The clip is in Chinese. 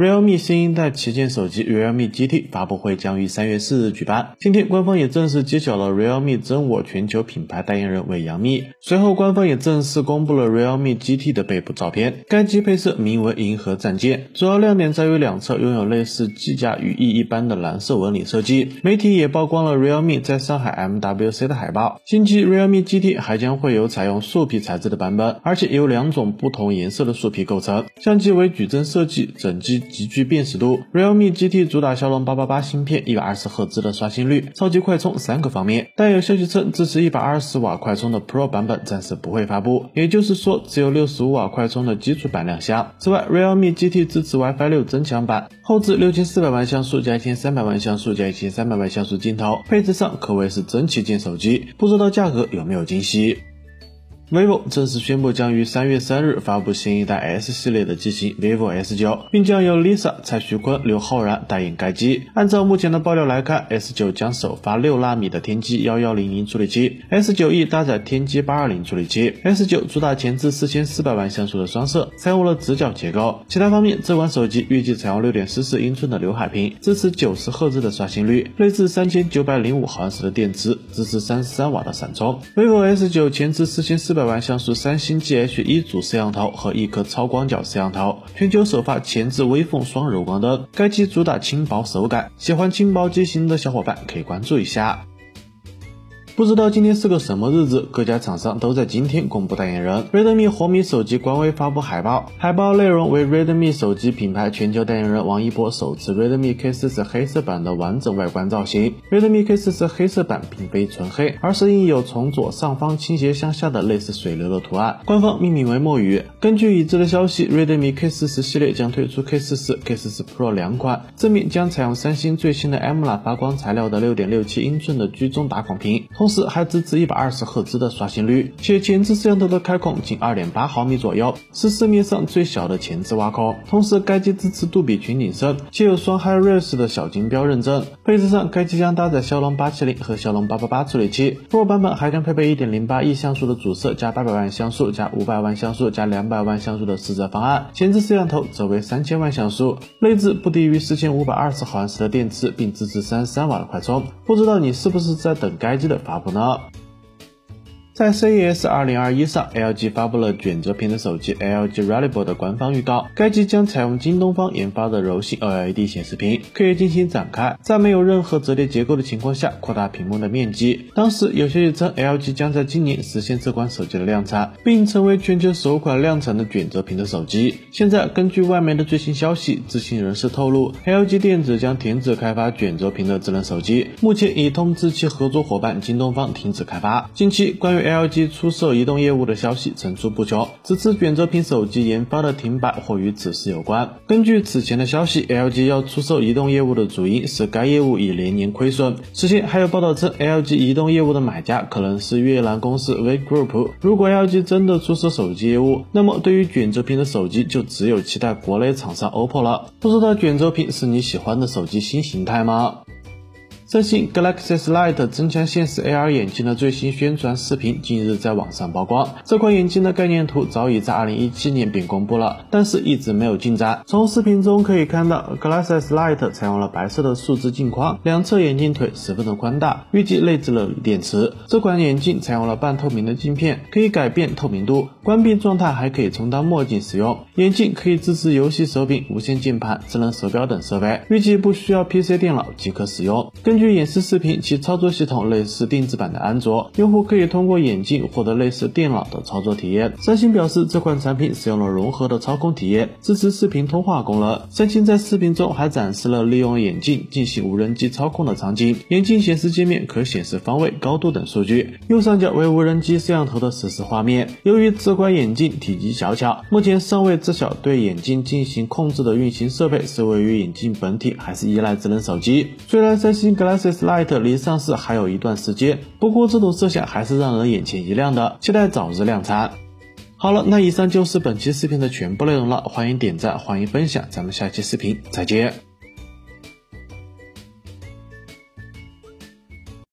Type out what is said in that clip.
Realme 新一代旗舰手机 realme GT 发布会将于三月四日举办。今天，官方也正式揭晓了 realme 真我全球品牌代言人为杨幂。随后，官方也正式公布了 realme GT 的背部照片。该机配色名为银河战舰，主要亮点在于两侧拥有类似机甲羽翼一般的蓝色纹理设计。媒体也曝光了 realme 在上海 MWC 的海报。新机 realme GT 还将会有采用树皮材质的版本，而且由两种不同颜色的树皮构成。相机为矩阵设计，整机。极具辨识度，realme GT 主打骁龙八八八芯片，一百二十赫兹的刷新率，超级快充三个方面。但有消息称，支持一百二十瓦快充的 Pro 版本暂时不会发布，也就是说，只有六十五瓦快充的基础版亮相。此外，realme GT 支持 WiFi 六增强版，后置六千四百万像素加一千三百万像素加一千三百万像素镜头，配置上可谓是真旗舰手机。不知道价格有没有惊喜？vivo 正式宣布将于三月三日发布新一代 S 系列的机型 vivo S9，并将由 Lisa、蔡徐坤、刘昊然代言该机。按照目前的爆料来看，S9 将首发六纳米的天玑幺幺零零处理器，S9e 搭载天玑八二零处理器。S9 主打前置四千四百万像素的双摄，采用了直角结构。其他方面，这款手机预计采用六点四四英寸的刘海屏，支持九十赫兹的刷新率，内置三千九百零五毫安时的电池，支持三十三瓦的闪充。vivo S9 前置四千四百。百万像素三星 GH 一组摄像头和一颗超广角摄像头，全球首发前置微缝双柔光灯。该机主打轻薄手感，喜欢轻薄机型的小伙伴可以关注一下。不知道今天是个什么日子，各家厂商都在今天公布代言人。Redmi 红米手机官微发布海报，海报内容为 Redmi 手机品牌全球代言人王一博首次 Redmi K40 黑色版的完整外观造型。Redmi K40 黑色版并非纯黑，而是印有从左上方倾斜向下的类似水流的图案，官方命名为墨鱼。根据已知的消息，Redmi K40 系列将推出 K40、K40 Pro 两款，正面将采用三星最新的 AMOLED 发光材料的6.67英寸的居中打孔屏，同时还支持一百二十赫兹的刷新率，且前置摄像头的开孔仅二点八毫米左右，是市面上最小的前置挖孔。同时，该机支持杜比全景声，且有双 HiRes 的小金标认证。配置上，该机将搭载骁龙八七零和骁龙八八八处理器，Pro 版本还将配备一点零八亿像素的主摄加八百万像素加五百万像素加两百万像素的四摄方案，前置摄像头则为三千万像素，内置不低于四千五百二十毫安时的电池，并支持三十三瓦的快充。不知道你是不是在等该机的发布呢？在 CES 2021上，LG 发布了卷轴屏的手机 LG Reliable 的官方预告。该机将采用京东方研发的柔性 OLED 显示屏，可以进行展开，在没有任何折叠结构的情况下扩大屏幕的面积。当时有消息称，LG 将在今年实现这款手机的量产，并成为全球首款量产的卷轴屏的手机。现在，根据外媒的最新消息，知情人士透露，LG 电子将停止开发卷轴屏的智能手机，目前已通知其合作伙伴京东方停止开发。近期关于 LG 出售移动业务的消息层出不穷，此次卷轴屏手机研发的停摆或与此事有关。根据此前的消息，LG 要出售移动业务的主因是该业务已连年亏损。此前还有报道称，LG 移动业务的买家可能是越南公司 V Group。如果 LG 真的出售手机业务，那么对于卷轴屏的手机就只有期待国内厂商 OPPO 了。不知道卷轴屏是你喜欢的手机新形态吗？三星 Galaxy S Light 增强现实 AR 眼镜的最新宣传视频近日在网上曝光。这款眼镜的概念图早已在2017年便公布了，但是一直没有进展。从视频中可以看到，Galaxy S Light 采用了白色的数字镜框，两侧眼镜腿十分的宽大，预计内置了锂电池。这款眼镜采用了半透明的镜片，可以改变透明度，关闭状态还可以充当墨镜使用。眼镜可以支持游戏手柄、无线键盘、智能手表等设备，预计不需要 PC 电脑即可使用。根根据演示视频，其操作系统类似定制版的安卓，用户可以通过眼镜获得类似电脑的操作体验。三星表示，这款产品使用了融合的操控体验，支持视频通话功能。三星在视频中还展示了利用眼镜进行无人机操控的场景。眼镜显示界面可显示方位、高度等数据。右上角为无人机摄像头的实时画面。由于这款眼镜体积小巧，目前尚未知晓对眼镜进行控制的运行设备是位于眼镜本体，还是依赖智能手机。虽然三星 S7 Lite 离上市还有一段时间，不过这种设想还是让人眼前一亮的，期待早日量产。好了，那以上就是本期视频的全部内容了，欢迎点赞，欢迎分享，咱们下期视频再见。